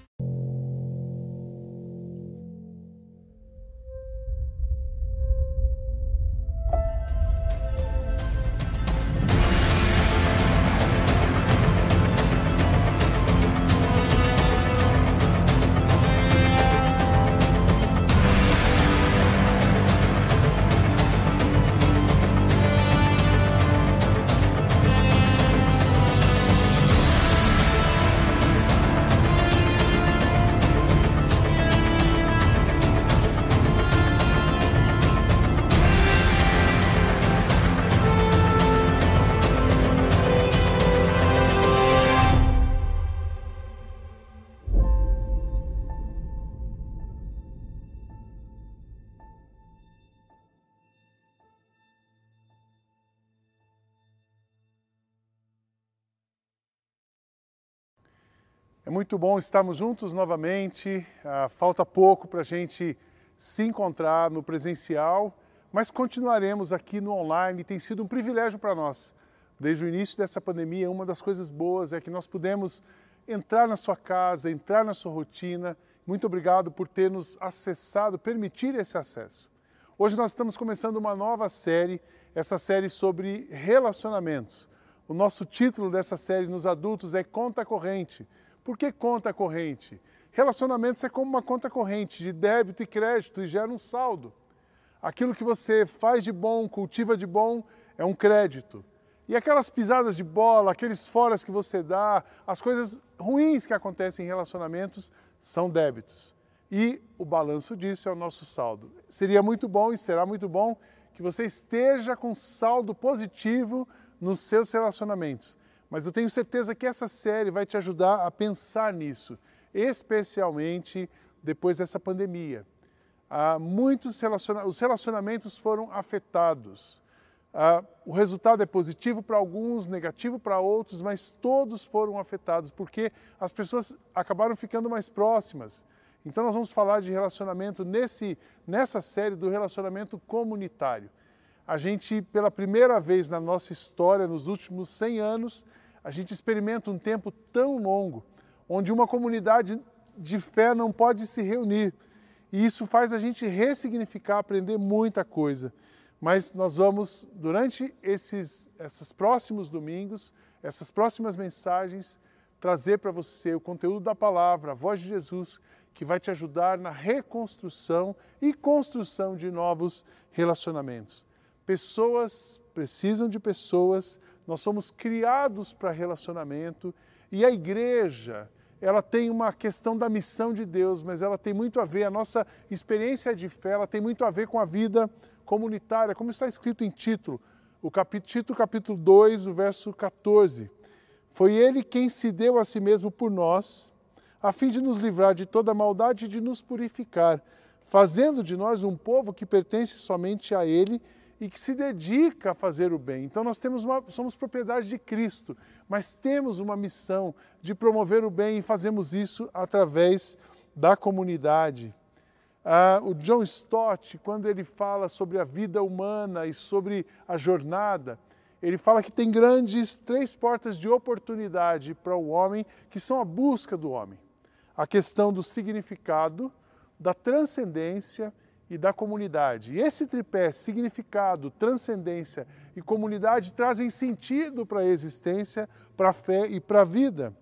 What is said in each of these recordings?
you É muito bom estarmos juntos novamente. Ah, falta pouco para a gente se encontrar no presencial, mas continuaremos aqui no online. Tem sido um privilégio para nós. Desde o início dessa pandemia, uma das coisas boas é que nós pudemos entrar na sua casa, entrar na sua rotina. Muito obrigado por ter nos acessado, permitir esse acesso. Hoje nós estamos começando uma nova série, essa série sobre relacionamentos. O nosso título dessa série nos adultos é Conta Corrente. Por que conta corrente? Relacionamentos é como uma conta corrente de débito e crédito e gera um saldo. Aquilo que você faz de bom, cultiva de bom, é um crédito. E aquelas pisadas de bola, aqueles foras que você dá, as coisas ruins que acontecem em relacionamentos são débitos. E o balanço disso é o nosso saldo. Seria muito bom e será muito bom que você esteja com saldo positivo nos seus relacionamentos. Mas eu tenho certeza que essa série vai te ajudar a pensar nisso, especialmente depois dessa pandemia. Ah, muitos relaciona os relacionamentos foram afetados. Ah, o resultado é positivo para alguns, negativo para outros, mas todos foram afetados porque as pessoas acabaram ficando mais próximas. Então nós vamos falar de relacionamento nesse, nessa série do relacionamento comunitário. A gente, pela primeira vez na nossa história, nos últimos 100 anos, a gente experimenta um tempo tão longo, onde uma comunidade de fé não pode se reunir. E isso faz a gente ressignificar, aprender muita coisa. Mas nós vamos, durante esses, esses próximos domingos, essas próximas mensagens, trazer para você o conteúdo da palavra, a voz de Jesus, que vai te ajudar na reconstrução e construção de novos relacionamentos. Pessoas precisam de pessoas, nós somos criados para relacionamento e a igreja, ela tem uma questão da missão de Deus, mas ela tem muito a ver, a nossa experiência de fé, ela tem muito a ver com a vida comunitária, como está escrito em título, o capítulo, título capítulo 2, o verso 14. Foi ele quem se deu a si mesmo por nós, a fim de nos livrar de toda maldade e de nos purificar, fazendo de nós um povo que pertence somente a ele e que se dedica a fazer o bem. Então nós temos uma, somos propriedade de Cristo, mas temos uma missão de promover o bem e fazemos isso através da comunidade. Ah, o John Stott, quando ele fala sobre a vida humana e sobre a jornada, ele fala que tem grandes três portas de oportunidade para o homem, que são a busca do homem. A questão do significado, da transcendência e da comunidade. E esse tripé, significado, transcendência e comunidade, trazem sentido para a existência, para a fé e para a vida.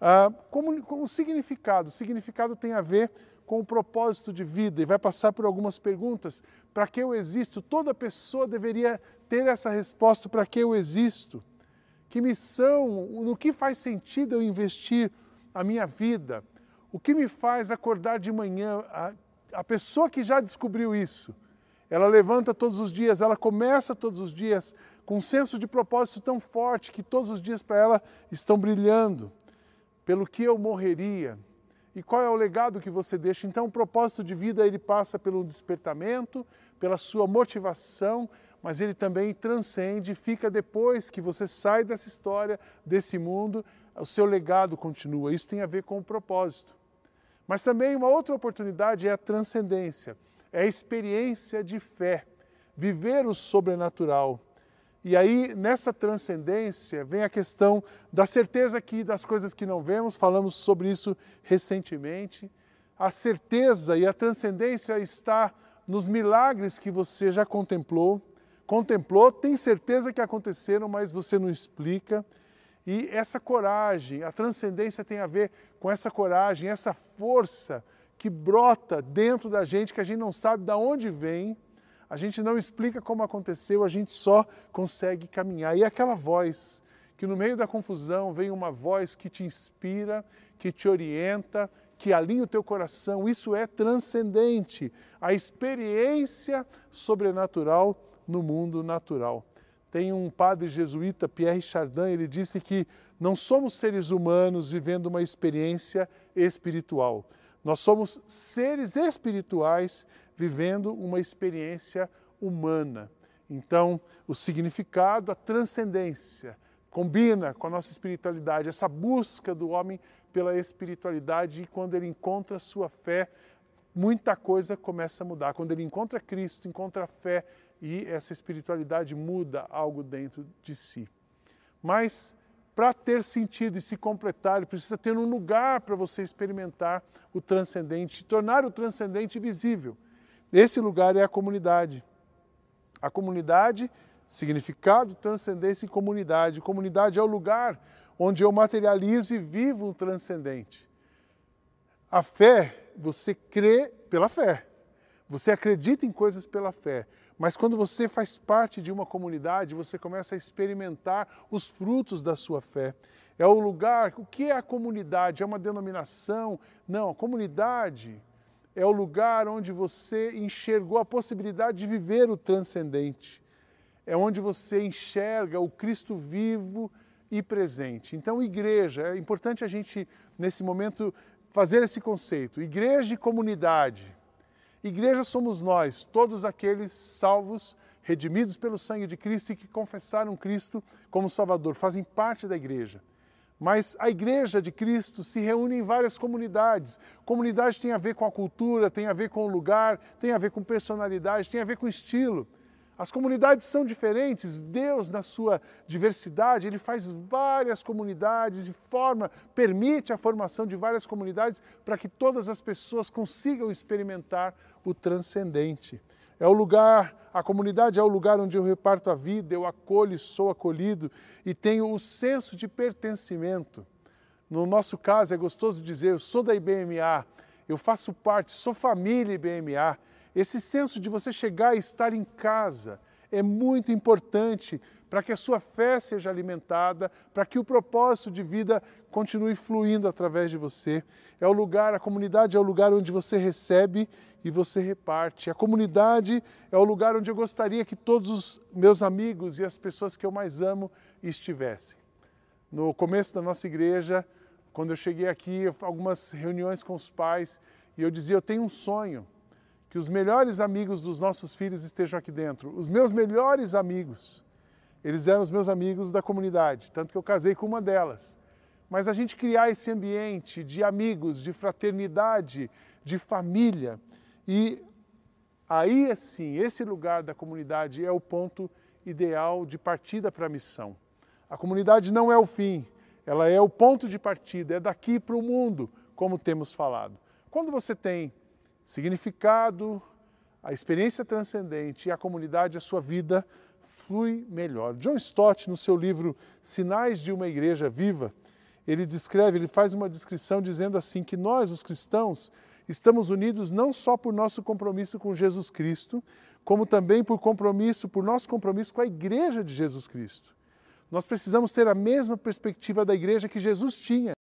Ah, como, o significado, o significado tem a ver com o propósito de vida e vai passar por algumas perguntas. Para que eu existo? Toda pessoa deveria ter essa resposta: para que eu existo? Que missão, no que faz sentido eu investir a minha vida? O que me faz acordar de manhã? A, pessoa que já descobriu isso, ela levanta todos os dias, ela começa todos os dias com um senso de propósito tão forte que todos os dias para ela estão brilhando. Pelo que eu morreria? e qual é o legado que você deixa. Então, o propósito de vida ele passa pelo despertamento, pela sua motivação, mas ele também transcende, fica depois que você sai dessa história, desse mundo, o seu legado continua. Isso tem a ver com o propósito. Mas também uma outra oportunidade é a transcendência, é a experiência de fé, viver o sobrenatural. E aí, nessa transcendência, vem a questão da certeza que das coisas que não vemos, falamos sobre isso recentemente. A certeza e a transcendência está nos milagres que você já contemplou, contemplou, tem certeza que aconteceram, mas você não explica. E essa coragem, a transcendência tem a ver com essa coragem, essa força que brota dentro da gente, que a gente não sabe de onde vem, a gente não explica como aconteceu, a gente só consegue caminhar. E aquela voz, que no meio da confusão vem uma voz que te inspira, que te orienta, que alinha o teu coração, isso é transcendente, a experiência sobrenatural no mundo natural. Tem um padre jesuíta, Pierre Chardin, ele disse que não somos seres humanos vivendo uma experiência espiritual. Nós somos seres espirituais vivendo uma experiência humana. Então, o significado, a transcendência, combina com a nossa espiritualidade, essa busca do homem pela espiritualidade e quando ele encontra sua fé, muita coisa começa a mudar. Quando ele encontra Cristo, encontra a fé e essa espiritualidade muda algo dentro de si. Mas para ter sentido e se completar, ele precisa ter um lugar para você experimentar o transcendente, tornar o transcendente visível. Esse lugar é a comunidade. A comunidade, significado, transcendência e comunidade. Comunidade é o lugar onde eu materializo e vivo o transcendente. A fé, você crê pela fé. Você acredita em coisas pela fé. Mas quando você faz parte de uma comunidade, você começa a experimentar os frutos da sua fé. É o lugar, o que é a comunidade? É uma denominação? Não, a comunidade é o lugar onde você enxergou a possibilidade de viver o transcendente. É onde você enxerga o Cristo vivo e presente. Então, igreja, é importante a gente, nesse momento, fazer esse conceito. Igreja e comunidade. Igreja somos nós, todos aqueles salvos, redimidos pelo sangue de Cristo e que confessaram Cristo como Salvador, fazem parte da igreja. Mas a igreja de Cristo se reúne em várias comunidades. Comunidade tem a ver com a cultura, tem a ver com o lugar, tem a ver com personalidade, tem a ver com estilo. As comunidades são diferentes, Deus, na sua diversidade, Ele faz várias comunidades e forma, permite a formação de várias comunidades para que todas as pessoas consigam experimentar o transcendente. É o lugar, a comunidade é o lugar onde eu reparto a vida, eu acolho e sou acolhido e tenho o senso de pertencimento. No nosso caso, é gostoso dizer, eu sou da IBMA, eu faço parte, sou família IBMA. Esse senso de você chegar e estar em casa é muito importante para que a sua fé seja alimentada, para que o propósito de vida continue fluindo através de você. É o lugar, a comunidade é o lugar onde você recebe e você reparte. A comunidade é o lugar onde eu gostaria que todos os meus amigos e as pessoas que eu mais amo estivessem. No começo da nossa igreja, quando eu cheguei aqui, algumas reuniões com os pais, e eu dizia: Eu tenho um sonho que os melhores amigos dos nossos filhos estejam aqui dentro. Os meus melhores amigos, eles eram os meus amigos da comunidade, tanto que eu casei com uma delas. Mas a gente criar esse ambiente de amigos, de fraternidade, de família, e aí assim, esse lugar da comunidade é o ponto ideal de partida para a missão. A comunidade não é o fim, ela é o ponto de partida, é daqui para o mundo, como temos falado. Quando você tem significado, a experiência transcendente e a comunidade, a sua vida flui melhor. John Stott, no seu livro Sinais de uma Igreja Viva, ele descreve, ele faz uma descrição dizendo assim que nós, os cristãos, estamos unidos não só por nosso compromisso com Jesus Cristo, como também por compromisso, por nosso compromisso com a igreja de Jesus Cristo. Nós precisamos ter a mesma perspectiva da igreja que Jesus tinha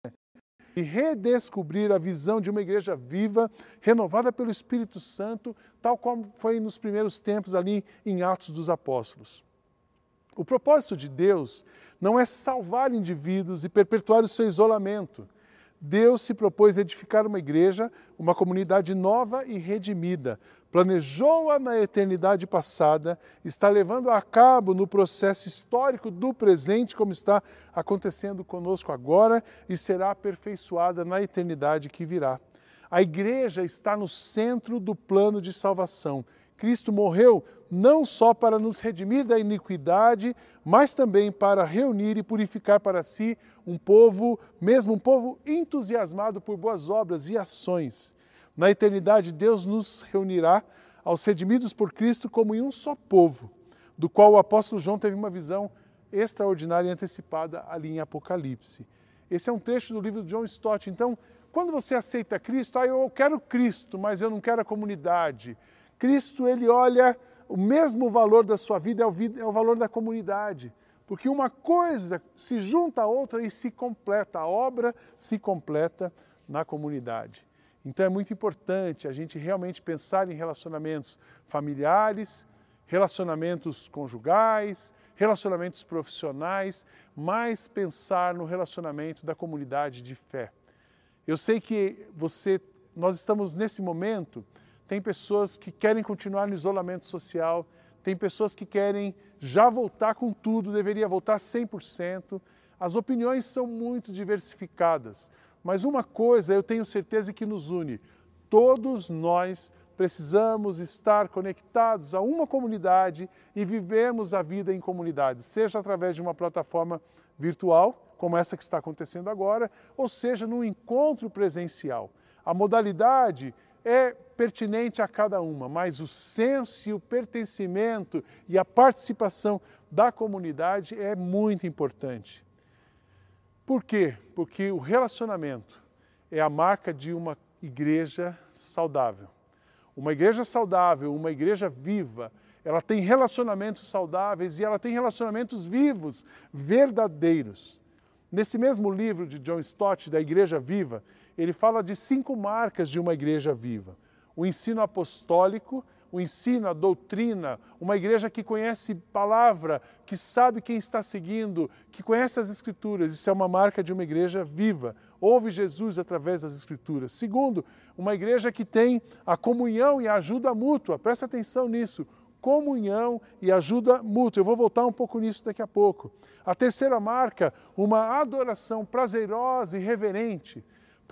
e redescobrir a visão de uma igreja viva, renovada pelo Espírito Santo, tal como foi nos primeiros tempos ali em Atos dos Apóstolos. O propósito de Deus não é salvar indivíduos e perpetuar o seu isolamento. Deus se propôs edificar uma igreja, uma comunidade nova e redimida. Planejou-a na eternidade passada, está levando a cabo no processo histórico do presente, como está acontecendo conosco agora, e será aperfeiçoada na eternidade que virá. A igreja está no centro do plano de salvação. Cristo morreu não só para nos redimir da iniquidade, mas também para reunir e purificar para si um povo, mesmo um povo entusiasmado por boas obras e ações. Na eternidade, Deus nos reunirá aos redimidos por Cristo como em um só povo, do qual o apóstolo João teve uma visão extraordinária e antecipada ali em Apocalipse. Esse é um trecho do livro de John Stott. Então, quando você aceita Cristo, ah, eu quero Cristo, mas eu não quero a comunidade. Cristo, ele olha o mesmo valor da sua vida é o, é valor da comunidade. Porque uma coisa se junta a outra e se completa, a obra se completa na comunidade. Então é muito importante a gente realmente pensar em relacionamentos familiares, relacionamentos conjugais, relacionamentos profissionais, mas pensar no relacionamento da comunidade de fé. Eu sei que você, nós estamos nesse momento tem pessoas que querem continuar no isolamento social, tem pessoas que querem já voltar com tudo, deveria voltar 100%. As opiniões são muito diversificadas, mas uma coisa eu tenho certeza que nos une: todos nós precisamos estar conectados a uma comunidade e vivermos a vida em comunidade, seja através de uma plataforma virtual, como essa que está acontecendo agora, ou seja num encontro presencial. A modalidade é pertinente a cada uma, mas o senso e o pertencimento e a participação da comunidade é muito importante. Por quê? Porque o relacionamento é a marca de uma igreja saudável. Uma igreja saudável, uma igreja viva, ela tem relacionamentos saudáveis e ela tem relacionamentos vivos, verdadeiros. Nesse mesmo livro de John Stott, da Igreja Viva, ele fala de cinco marcas de uma igreja viva: o ensino apostólico, o ensino, a doutrina, uma igreja que conhece palavra, que sabe quem está seguindo, que conhece as Escrituras. Isso é uma marca de uma igreja viva. Ouve Jesus através das Escrituras. Segundo, uma igreja que tem a comunhão e a ajuda mútua. Presta atenção nisso. Comunhão e ajuda mútua. Eu vou voltar um pouco nisso daqui a pouco. A terceira marca, uma adoração prazerosa e reverente.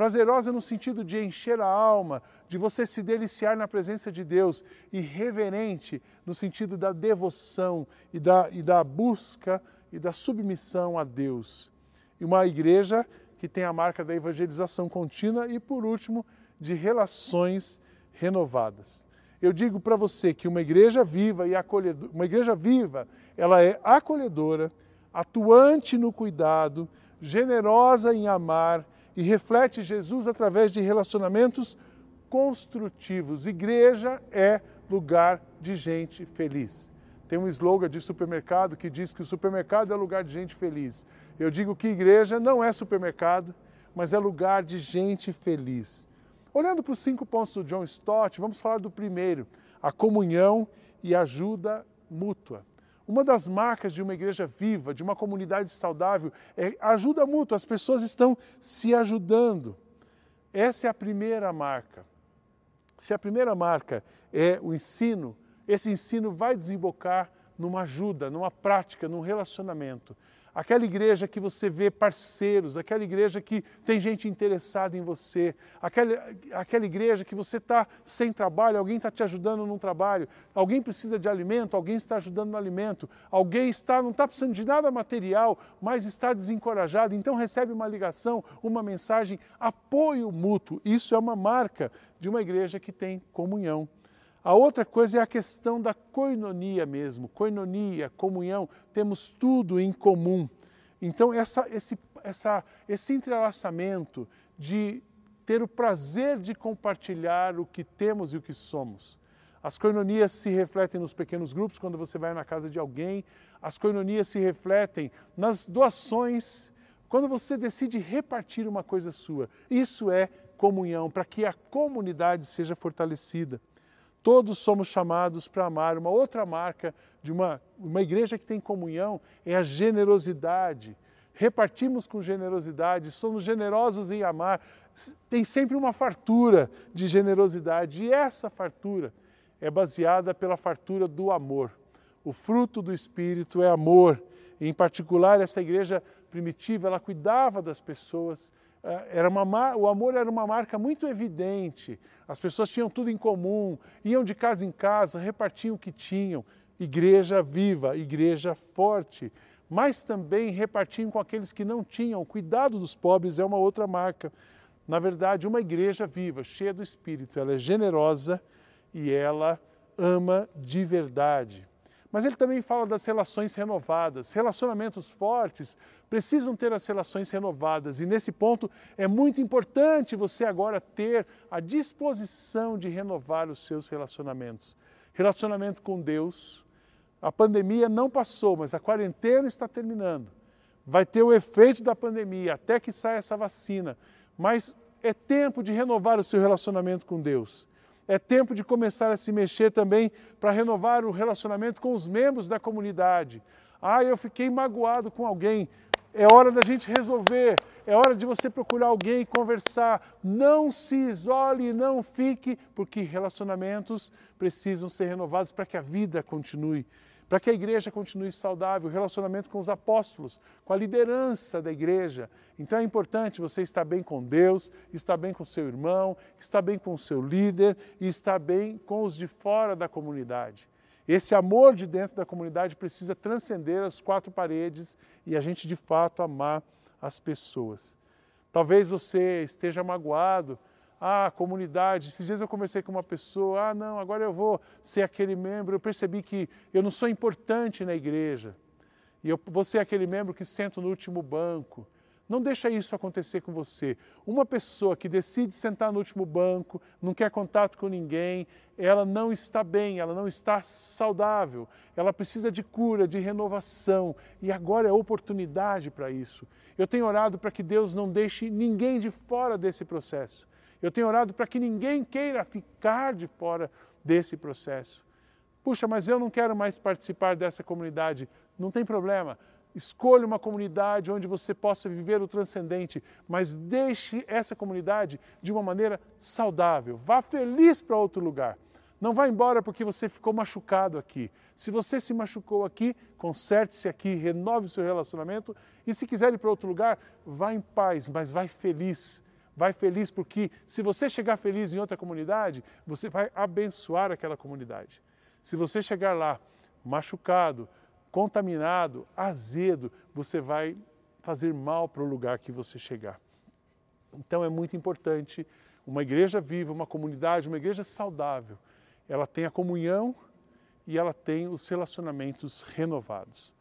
Prazerosa no sentido de encher a alma, de você se deliciar na presença de Deus, e reverente no sentido da devoção e da, e da busca e da submissão a Deus. E uma igreja que tem a marca da evangelização contínua e, por último, de relações renovadas. Eu digo para você que uma igreja viva e acolhedora, uma igreja viva, ela é acolhedora, atuante no cuidado, generosa em amar e reflete Jesus através de relacionamentos construtivos. Igreja é lugar de gente feliz. Tem um slogan de supermercado que diz que o supermercado é lugar de gente feliz. Eu digo que igreja não é supermercado, mas é lugar de gente feliz. Olhando para os cinco pontos do John Stott, vamos falar do primeiro, a comunhão e ajuda mútua. Uma das marcas de uma igreja viva, de uma comunidade saudável, é ajuda mútua, as pessoas estão se ajudando. Essa é a primeira marca. Se a primeira marca é o ensino, esse ensino vai desembocar numa ajuda, numa prática, num relacionamento aquela igreja que você vê parceiros, aquela igreja que tem gente interessada em você, aquela, aquela igreja que você está sem trabalho, alguém está te ajudando num trabalho, alguém precisa de alimento, alguém está ajudando no alimento, alguém está, não está precisando de nada material, mas está desencorajado, então recebe uma ligação, uma mensagem, apoio mútuo. Isso é uma marca de uma igreja que tem comunhão. A outra coisa é a questão da coinonia mesmo, coinonia, comunhão, temos tudo em comum. Então, essa, esse, essa, esse entrelaçamento de ter o prazer de compartilhar o que temos e o que somos. As coinonias se refletem nos pequenos grupos, quando você vai na casa de alguém, as coinonias se refletem nas doações, quando você decide repartir uma coisa sua. Isso é comunhão, para que a comunidade seja fortalecida. Todos somos chamados para amar. Uma outra marca de uma, uma igreja que tem comunhão é a generosidade. repartimos com generosidade, somos generosos em amar, tem sempre uma fartura de generosidade e essa fartura é baseada pela fartura do amor. O fruto do Espírito é amor. Em particular, essa igreja primitiva, ela cuidava das pessoas. Eh, era uma, o amor era uma marca muito evidente. As pessoas tinham tudo em comum, iam de casa em casa, repartiam o que tinham. Igreja viva, igreja forte. Mas também repartiam com aqueles que não tinham. O cuidado dos pobres é uma outra marca. Na verdade, uma igreja viva, cheia do Espírito, ela é generosa e ela ama de verdade. Mas ele também fala das relações renovadas. Relacionamentos fortes precisam ter as relações renovadas. E nesse ponto é muito importante você agora ter a disposição de renovar os seus relacionamentos. Relacionamento com Deus. A pandemia não passou, mas a quarentena está terminando. Vai ter o efeito da pandemia até que saia essa vacina. Mas é tempo de renovar o seu relacionamento com Deus. É tempo de começar a se mexer também para renovar o relacionamento com os membros da comunidade. Ah, eu fiquei magoado com alguém. É hora da gente resolver, é hora de você procurar alguém e conversar. Não se isole, não fique, porque relacionamentos precisam ser renovados para que a vida continue para que a igreja continue saudável, o relacionamento com os apóstolos, com a liderança da igreja. Então é importante você estar bem com Deus, estar bem com seu irmão, estar bem com o seu líder e estar bem com os de fora da comunidade. Esse amor de dentro da comunidade precisa transcender as quatro paredes e a gente de fato amar as pessoas. Talvez você esteja magoado ah, comunidade. Esses dias eu conversei com uma pessoa, ah, não, agora eu vou ser aquele membro. Eu percebi que eu não sou importante na igreja. E eu vou ser aquele membro que senta no último banco. Não deixa isso acontecer com você. Uma pessoa que decide sentar no último banco, não quer contato com ninguém, ela não está bem, ela não está saudável. Ela precisa de cura, de renovação. E agora é oportunidade para isso. Eu tenho orado para que Deus não deixe ninguém de fora desse processo. Eu tenho orado para que ninguém queira ficar de fora desse processo. Puxa, mas eu não quero mais participar dessa comunidade. Não tem problema. Escolha uma comunidade onde você possa viver o transcendente, mas deixe essa comunidade de uma maneira saudável. Vá feliz para outro lugar. Não vá embora porque você ficou machucado aqui. Se você se machucou aqui, conserte-se aqui, renove o seu relacionamento e se quiser ir para outro lugar, vá em paz, mas vá feliz vai feliz, porque se você chegar feliz em outra comunidade, você vai abençoar aquela comunidade. Se você chegar lá machucado, contaminado, azedo, você vai fazer mal para o lugar que você chegar. Então é muito importante uma igreja viva, uma comunidade, uma igreja saudável. Ela tem a comunhão e ela tem os relacionamentos renovados.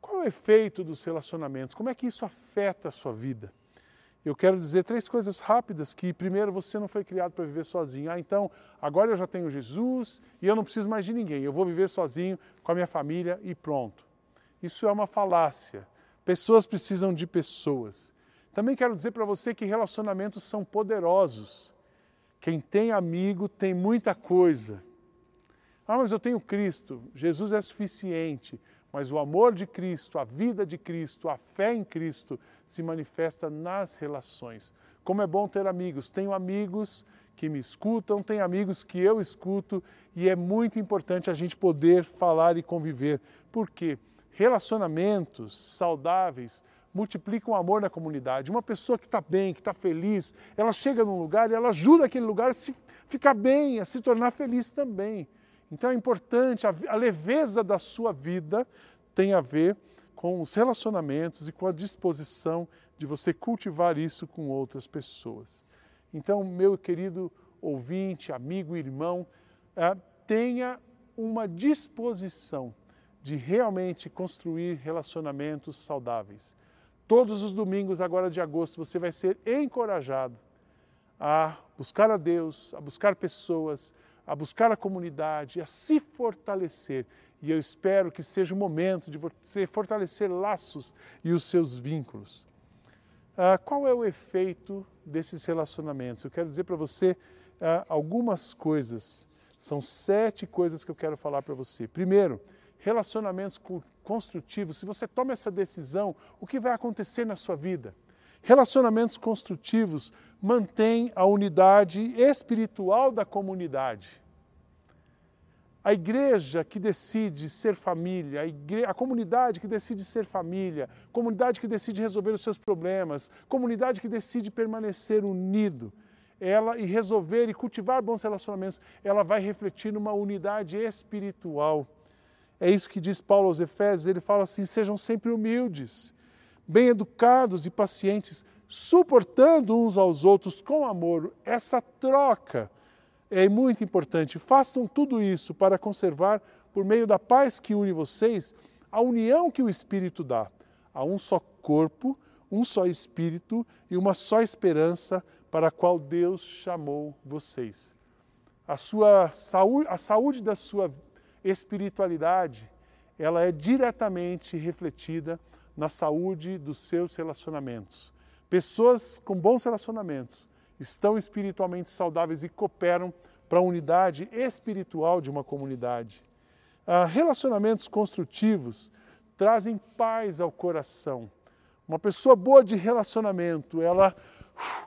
Qual é o efeito dos relacionamentos? Como é que isso afeta a sua vida? Eu quero dizer três coisas rápidas que primeiro você não foi criado para viver sozinho. Ah, então agora eu já tenho Jesus e eu não preciso mais de ninguém. Eu vou viver sozinho com a minha família e pronto. Isso é uma falácia. Pessoas precisam de pessoas. Também quero dizer para você que relacionamentos são poderosos. Quem tem amigo tem muita coisa. Ah, mas eu tenho Cristo, Jesus é suficiente. Mas o amor de Cristo, a vida de Cristo, a fé em Cristo se manifesta nas relações. Como é bom ter amigos. Tenho amigos que me escutam, tenho amigos que eu escuto e é muito importante a gente poder falar e conviver. Por quê? Relacionamentos saudáveis multiplicam o amor na comunidade. Uma pessoa que está bem, que está feliz, ela chega num lugar e ela ajuda aquele lugar a se, ficar bem, a se tornar feliz também. Então é importante, a, leveza da sua vida tem a ver com os relacionamentos e com a disposição de você cultivar isso com outras pessoas. Então, meu querido ouvinte, amigo, irmão, é, tenha uma disposição de realmente construir relacionamentos saudáveis. Todos os domingos, agora de agosto, você vai ser encorajado a buscar a Deus, a buscar pessoas, a buscar a comunidade, a se fortalecer. E eu espero que seja o momento de você fortalecer laços e os seus vínculos. Ah, qual é o efeito desses relacionamentos? Eu quero dizer para você ah, algumas coisas. São sete coisas que eu quero falar para você. Primeiro, relacionamentos construtivo, se você toma essa decisão, o que vai acontecer na sua vida? Relacionamentos construtivos mantêm a unidade espiritual da comunidade. A igreja que decide ser família, a, igre... a, comunidade que decide ser família, comunidade que decide resolver os seus problemas, comunidade que decide permanecer unido, ela e resolver e cultivar bons relacionamentos, ela vai refletir numa unidade espiritual. É isso que diz Paulo aos Efésios, ele fala assim: sejam sempre humildes, bem educados e pacientes, suportando uns aos outros com amor. Essa troca é muito importante. Façam tudo isso para conservar, por meio da paz que une vocês, a união que o Espírito dá. Há um só corpo, um só Espírito e uma só esperança para a qual Deus chamou vocês. A, sua saúde, a saúde da sua espiritualidade, ela é diretamente refletida na saúde dos seus relacionamentos. Pessoas com bons relacionamentos estão espiritualmente saudáveis e cooperam para a unidade espiritual de uma comunidade. Ah, relacionamentos construtivos trazem paz ao coração. Uma pessoa boa de relacionamento, ela,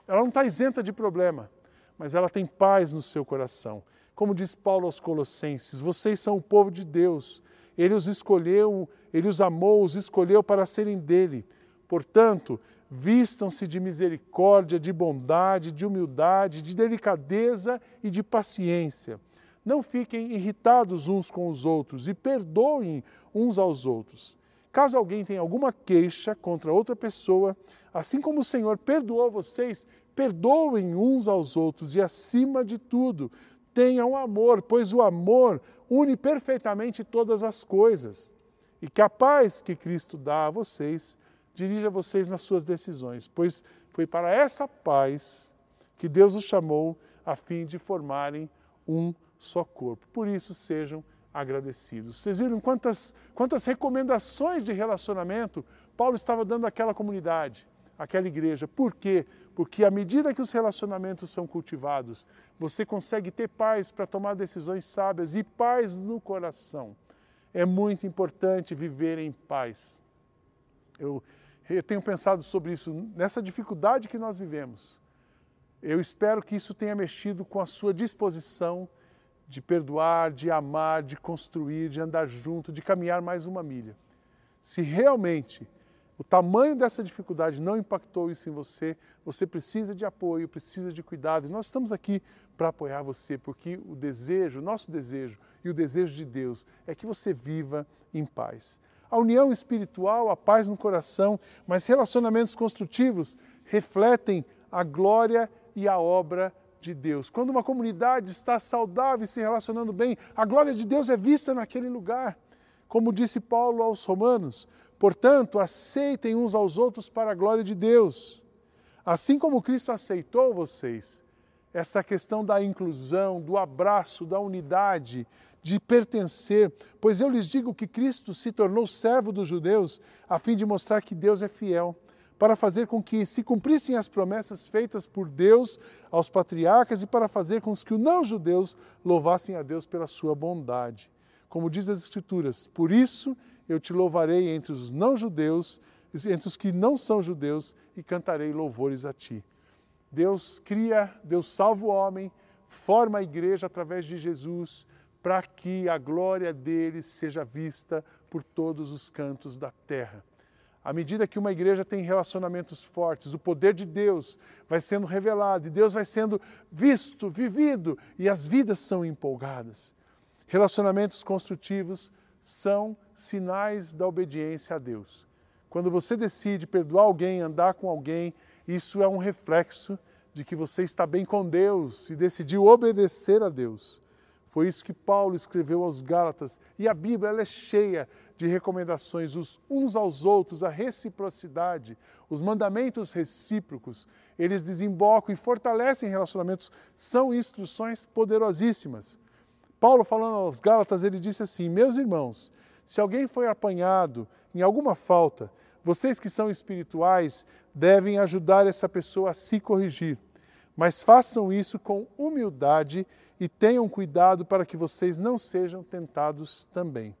ela não está isenta de problema, mas ela tem paz no seu coração. Como diz Paulo aos Colossenses, vocês são o povo de Deus. Ele os escolheu, ele os amou, os escolheu para serem dele. Portanto, vistam-se de misericórdia, de bondade, de humildade, de delicadeza e de paciência. Não fiquem irritados uns com os outros e perdoem uns aos outros. Caso alguém tenha alguma queixa contra outra pessoa, assim como o Senhor perdoou vocês, perdoem uns aos outros e, acima de tudo, tenham amor, pois o amor une perfeitamente todas as coisas. E que a paz que Cristo dá a vocês dirija vocês nas suas decisões, pois foi para essa paz que Deus os chamou a fim de formarem um só corpo. Por isso, sejam agradecidos. Vocês viram quantas, quantas recomendações de relacionamento Paulo estava dando àquela comunidade, àquela igreja. Por quê? Porque à medida que os relacionamentos são cultivados, você consegue ter paz para tomar decisões sábias e paz no coração. É muito importante viver em paz. Eu eu tenho pensado sobre isso, nessa dificuldade que nós vivemos. Eu espero que isso tenha mexido com a sua disposição de perdoar, de amar, de construir, de andar junto, de caminhar mais uma milha. Se realmente o tamanho dessa dificuldade não impactou isso em você, você precisa de apoio, precisa de cuidado. E nós estamos aqui para apoiar você, porque o desejo, nosso desejo e o desejo de Deus é que você viva em paz a união espiritual, a paz no coração, mas relacionamentos construtivos refletem a glória e a obra de Deus. Quando uma comunidade está saudável e se relacionando bem, a glória de Deus é vista naquele lugar. Como disse Paulo aos Romanos, portanto, aceitem uns aos outros para a glória de Deus. Assim como Cristo aceitou vocês, essa questão da inclusão, do abraço, da unidade, de pertencer, pois eu lhes digo que Cristo se tornou servo dos judeus a fim de mostrar que Deus é fiel, para fazer com que se cumprissem as promessas feitas por Deus aos patriarcas e para fazer com que os não-judeus louvassem a Deus pela sua bondade. Como diz as Escrituras, por isso eu te louvarei entre os não-judeus, entre os que não são judeus, e cantarei louvores a ti. Deus cria, Deus salva o homem, forma a igreja através de Jesus, para que a glória dele seja vista por todos os cantos da terra. À medida que uma igreja tem relacionamentos fortes, o poder de Deus vai sendo revelado e Deus vai sendo visto, vivido e as vidas são empolgadas. Relacionamentos construtivos são sinais da obediência a Deus. Quando você decide perdoar alguém, andar com alguém, isso é um reflexo de que você está bem com Deus e decidiu obedecer a Deus. Foi isso que Paulo escreveu aos Gálatas. E a Bíblia é cheia de recomendações os uns aos outros, a reciprocidade, os mandamentos recíprocos. Eles desembocam e fortalecem relacionamentos, são instruções poderosíssimas. Paulo, falando aos Gálatas, ele disse assim: Meus irmãos, se alguém foi apanhado em alguma falta, vocês que são espirituais devem ajudar essa pessoa a se corrigir. Mas façam isso com humildade e tenham cuidado para que vocês não sejam tentados também.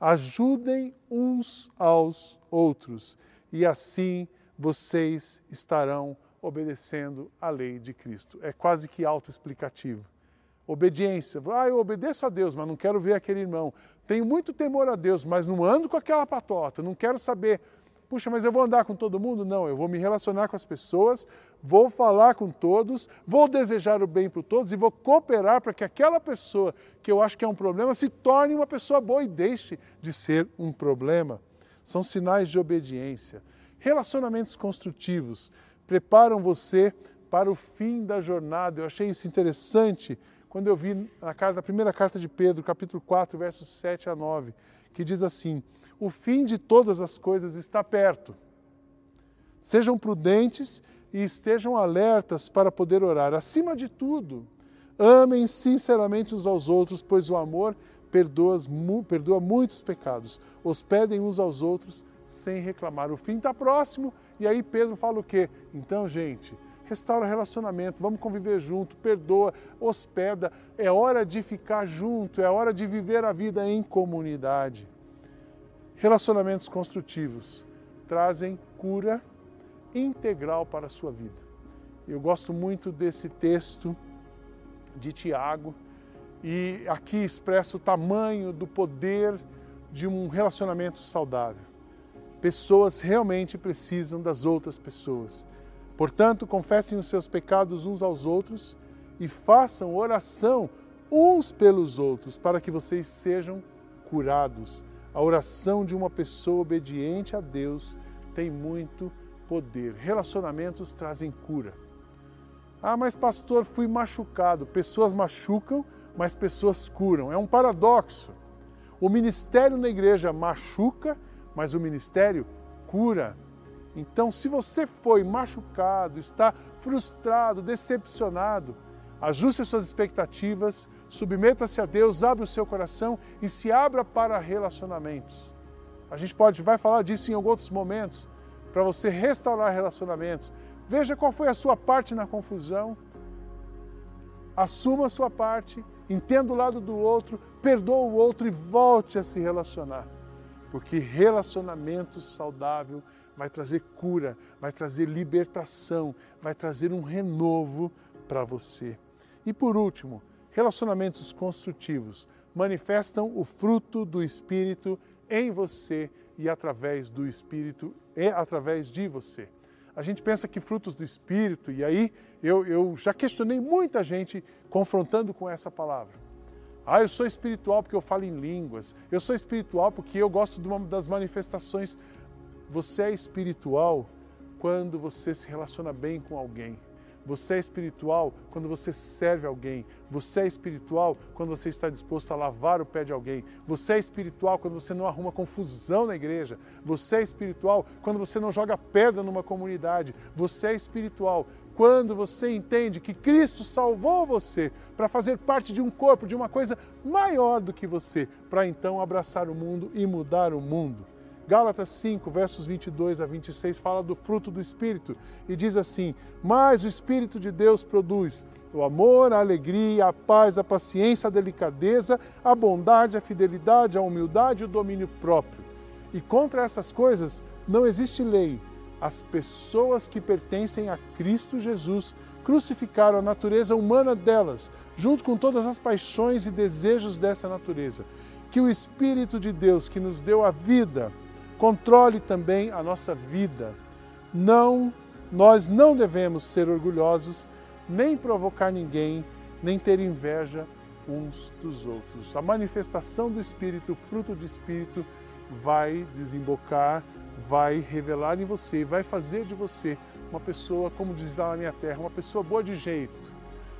Ajudem uns aos outros e assim vocês estarão obedecendo a lei de Cristo. É quase que autoexplicativo. Obediência. Ah, eu obedeço a Deus, mas não quero ver aquele irmão. Tenho muito temor a Deus, mas não ando com aquela patota. Não quero saber. Puxa, mas eu vou andar com todo mundo? Não, eu vou me relacionar com as pessoas, vou falar com todos, vou desejar o bem para todos e vou cooperar para que aquela pessoa que eu acho que é um problema se torne uma pessoa boa e deixe de ser um problema. São sinais de obediência. Relacionamentos construtivos preparam você para o fim da jornada. Eu achei isso interessante quando eu vi na, carta, na primeira carta de Pedro, capítulo 4, versos 7 a 9, que diz assim: O fim de todas as coisas está perto. Sejam prudentes e estejam alertas para poder orar. Acima de tudo, amem sinceramente uns aos outros, pois o amor perdoa, perdoa muitos pecados. Hospedem uns aos outros sem reclamar. O fim está próximo e aí Pedro fala o quê? Então, gente, restaura relacionamento, vamos conviver junto, perdoa, hospeda. É hora de ficar junto, é hora de viver a vida em comunidade. Relacionamentos construtivos trazem cura integral para a sua vida. Eu gosto muito desse texto de Tiago e aqui expressa o tamanho do poder de um relacionamento saudável. Pessoas realmente precisam das outras pessoas. Portanto, confessem os seus pecados uns aos outros e façam oração uns pelos outros para que vocês sejam curados. A oração de uma pessoa obediente a Deus tem muito poder. Relacionamentos trazem cura. Ah, mas pastor, fui machucado. Pessoas machucam, mas pessoas curam. É um paradoxo. O ministério na igreja machuca mas o ministério cura. Então, se você foi machucado, está frustrado, decepcionado, ajuste as suas expectativas, submeta-se a Deus, abra o seu coração e se abra para relacionamentos. A gente pode vai falar disso em outros momentos, para você restaurar relacionamentos. Veja qual foi a sua parte na confusão. Assuma a sua parte, entenda o lado do outro, perdoa o outro e volte a se relacionar porque relacionamento saudável vai trazer cura, vai trazer libertação, vai trazer um renovo para você. E por último, relacionamentos construtivos manifestam o fruto do Espírito em você e através do Espírito e através de você. A gente pensa que frutos do Espírito, e aí eu, eu já questionei muita gente confrontando com essa palavra. Ah, eu sou espiritual porque eu falo em línguas. Eu sou espiritual porque eu gosto de uma das manifestações. Você é espiritual quando você se relaciona bem com alguém. Você é espiritual quando você serve alguém. Você é espiritual quando você está disposto a lavar o pé de alguém. Você é espiritual quando você não arruma confusão na igreja. Você é espiritual quando você não joga pedra numa comunidade. Você é espiritual quando você entende que Cristo salvou você para fazer parte de um corpo, de uma coisa maior do que você, para então abraçar o mundo e mudar o mundo. Gálatas 5, versos 22 a 26 fala do fruto do Espírito e diz assim: Mas o Espírito de Deus produz o amor, a alegria, a paz, a paciência, a delicadeza, a bondade, a fidelidade, a humildade e o domínio próprio. E contra essas coisas não existe lei as pessoas que pertencem a Cristo Jesus crucificaram a natureza humana delas, junto com todas as paixões e desejos dessa natureza. Que o Espírito de Deus, que nos deu a vida, controle também a nossa vida. Não, nós não devemos ser orgulhosos, nem provocar ninguém, nem ter inveja uns dos outros. A manifestação do Espírito, o fruto do Espírito, vai desembocar vai revelar em você, vai fazer de você uma pessoa, como diz lá na minha terra, uma pessoa boa de jeito.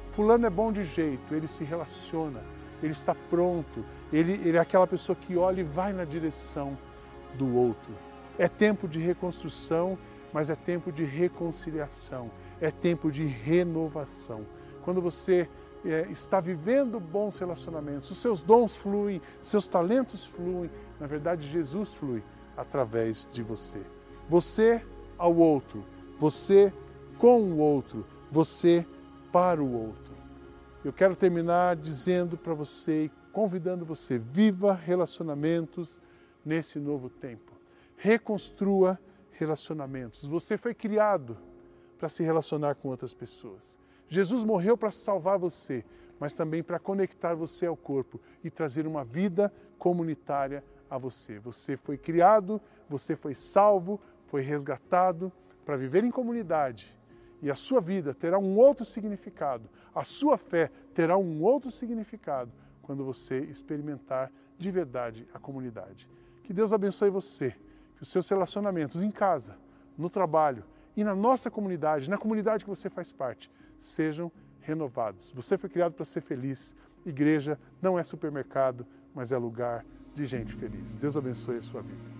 Fulano é bom de jeito, ele se relaciona, ele está pronto, ele, ele é aquela pessoa que olha e vai na direção do outro. É tempo de reconstrução, mas é tempo de reconciliação, é tempo de renovação. Quando você é, está vivendo bons relacionamentos, os seus dons fluem, seus talentos fluem, na verdade, Jesus flui através de você. Você ao outro, você com o outro, você para o outro. Eu quero terminar dizendo para você, convidando você, viva relacionamentos nesse novo tempo. Reconstrua relacionamentos. Você foi criado para se relacionar com outras pessoas. Jesus morreu para salvar você, mas também para conectar você ao corpo e trazer uma vida comunitária a você. Você foi criado, você foi salvo, foi resgatado para viver em comunidade. E a sua vida terá um outro significado, a sua fé terá um outro significado quando você experimentar de verdade a comunidade. Que Deus abençoe você, que os seus relacionamentos em casa, no trabalho e na nossa comunidade, na comunidade que você faz parte, sejam renovados. Você foi criado para ser feliz. Igreja não é supermercado, mas é lugar de gente feliz. Deus abençoe a sua vida.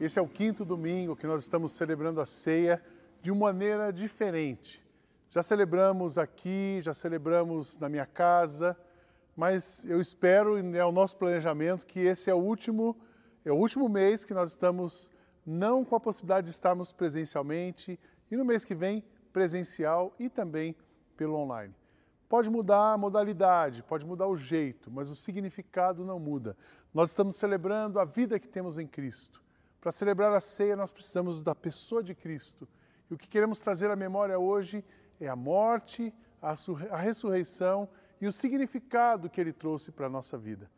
Esse é o quinto domingo que nós estamos celebrando a ceia de uma maneira diferente. Já celebramos aqui, já celebramos na minha casa, mas eu espero, e é o nosso planejamento, que esse é o último, é o último mês que nós estamos não com a possibilidade de estarmos presencialmente, e no mês que vem, presencial e também pelo online. Pode mudar a modalidade, pode mudar o jeito, mas o significado não muda. Nós estamos celebrando a vida que temos em Cristo. Para celebrar a ceia, nós precisamos da pessoa de Cristo. E o que queremos trazer à memória hoje é a morte, a ressurreição e o significado que ele trouxe para a nossa vida.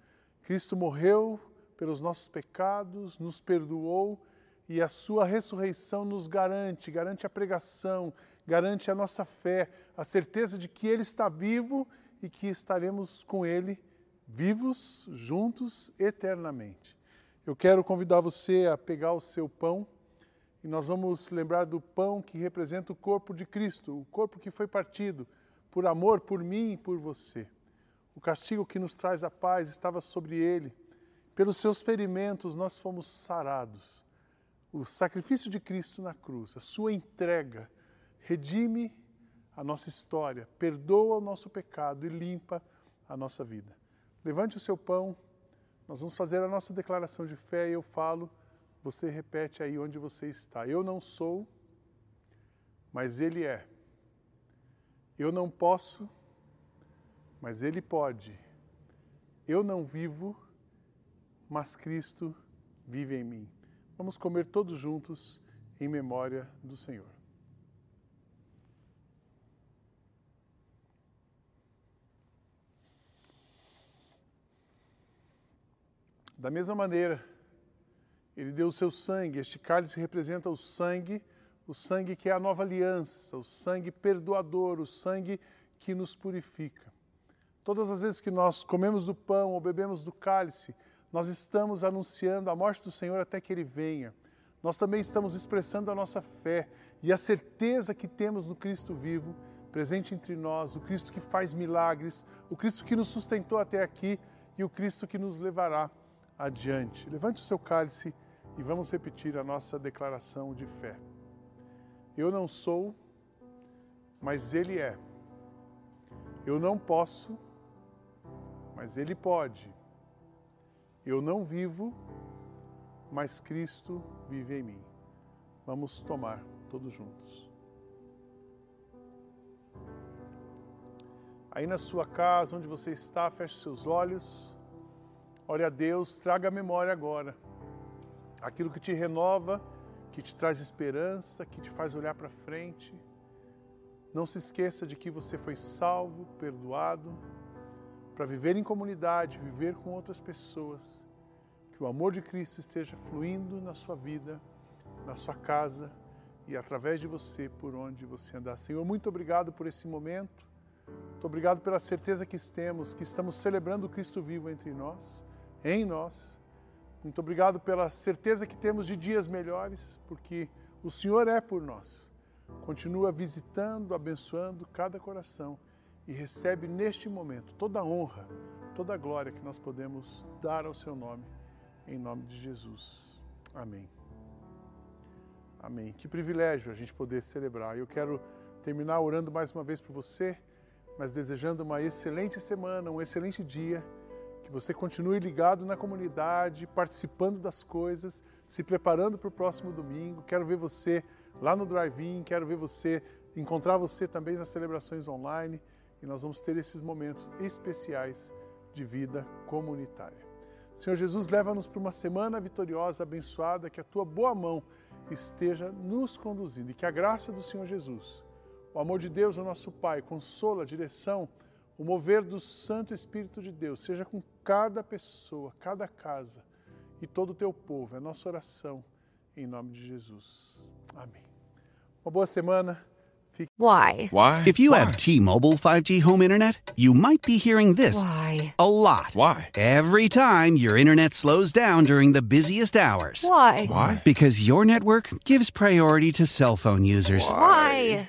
Cristo morreu pelos nossos pecados, nos perdoou e a sua ressurreição nos garante, garante a pregação, garante a nossa fé, a certeza de que Ele está vivo e que estaremos com Ele vivos, juntos, eternamente. Eu quero convidar você a pegar o seu pão e nós vamos lembrar do pão que representa o corpo de Cristo, o corpo que foi partido por amor por mim e por você. O castigo que nos traz a paz estava sobre ele. Pelos seus ferimentos nós fomos sarados o sacrifício de Cristo na cruz, a sua entrega, redime a nossa história, perdoa o nosso pecado e limpa a nossa vida. Levante o seu pão, nós vamos fazer a nossa declaração de fé e eu falo, você repete aí onde você está. Eu não sou, mas Ele é. Eu não posso, mas Ele pode. Eu não vivo, mas Cristo vive em mim. Vamos comer todos juntos em memória do Senhor. Da mesma maneira, ele deu o seu sangue. Este cálice representa o sangue, o sangue que é a nova aliança, o sangue perdoador, o sangue que nos purifica. Todas as vezes que nós comemos do pão ou bebemos do cálice, nós estamos anunciando a morte do Senhor até que Ele venha. Nós também estamos expressando a nossa fé e a certeza que temos no Cristo vivo, presente entre nós, o Cristo que faz milagres, o Cristo que nos sustentou até aqui e o Cristo que nos levará adiante. Levante o seu cálice e vamos repetir a nossa declaração de fé. Eu não sou, mas Ele é. Eu não posso, mas Ele pode. Eu não vivo, mas Cristo vive em mim. Vamos tomar todos juntos. Aí na sua casa, onde você está, feche seus olhos. Ore a Deus, traga a memória agora. Aquilo que te renova, que te traz esperança, que te faz olhar para frente. Não se esqueça de que você foi salvo, perdoado para viver em comunidade, viver com outras pessoas. Que o amor de Cristo esteja fluindo na sua vida, na sua casa e através de você por onde você andar. Senhor, muito obrigado por esse momento. Muito obrigado pela certeza que temos, que estamos celebrando o Cristo vivo entre nós, em nós. Muito obrigado pela certeza que temos de dias melhores, porque o Senhor é por nós. Continua visitando, abençoando cada coração e recebe neste momento toda a honra, toda a glória que nós podemos dar ao seu nome, em nome de Jesus. Amém. Amém. Que privilégio a gente poder celebrar. Eu quero terminar orando mais uma vez por você, mas desejando uma excelente semana, um excelente dia. Você continue ligado na comunidade, participando das coisas, se preparando para o próximo domingo. Quero ver você lá no drive-in, quero ver você, encontrar você também nas celebrações online e nós vamos ter esses momentos especiais de vida comunitária. Senhor Jesus, leva-nos para uma semana vitoriosa, abençoada, que a tua boa mão esteja nos conduzindo e que a graça do Senhor Jesus, o amor de Deus, o nosso Pai, consola, a direção, o mover do Santo Espírito de Deus, seja com cada pessoa, cada casa e todo o teu povo. É a nossa oração em nome de Jesus. Amém. Uma boa semana. Why? Why? If you Why? have T-Mobile 5G home internet, you might be hearing this Why? a lot. Why? Every time your internet slows down during the busiest hours. Why? Why? Because your network gives priority to cell phone users. Why?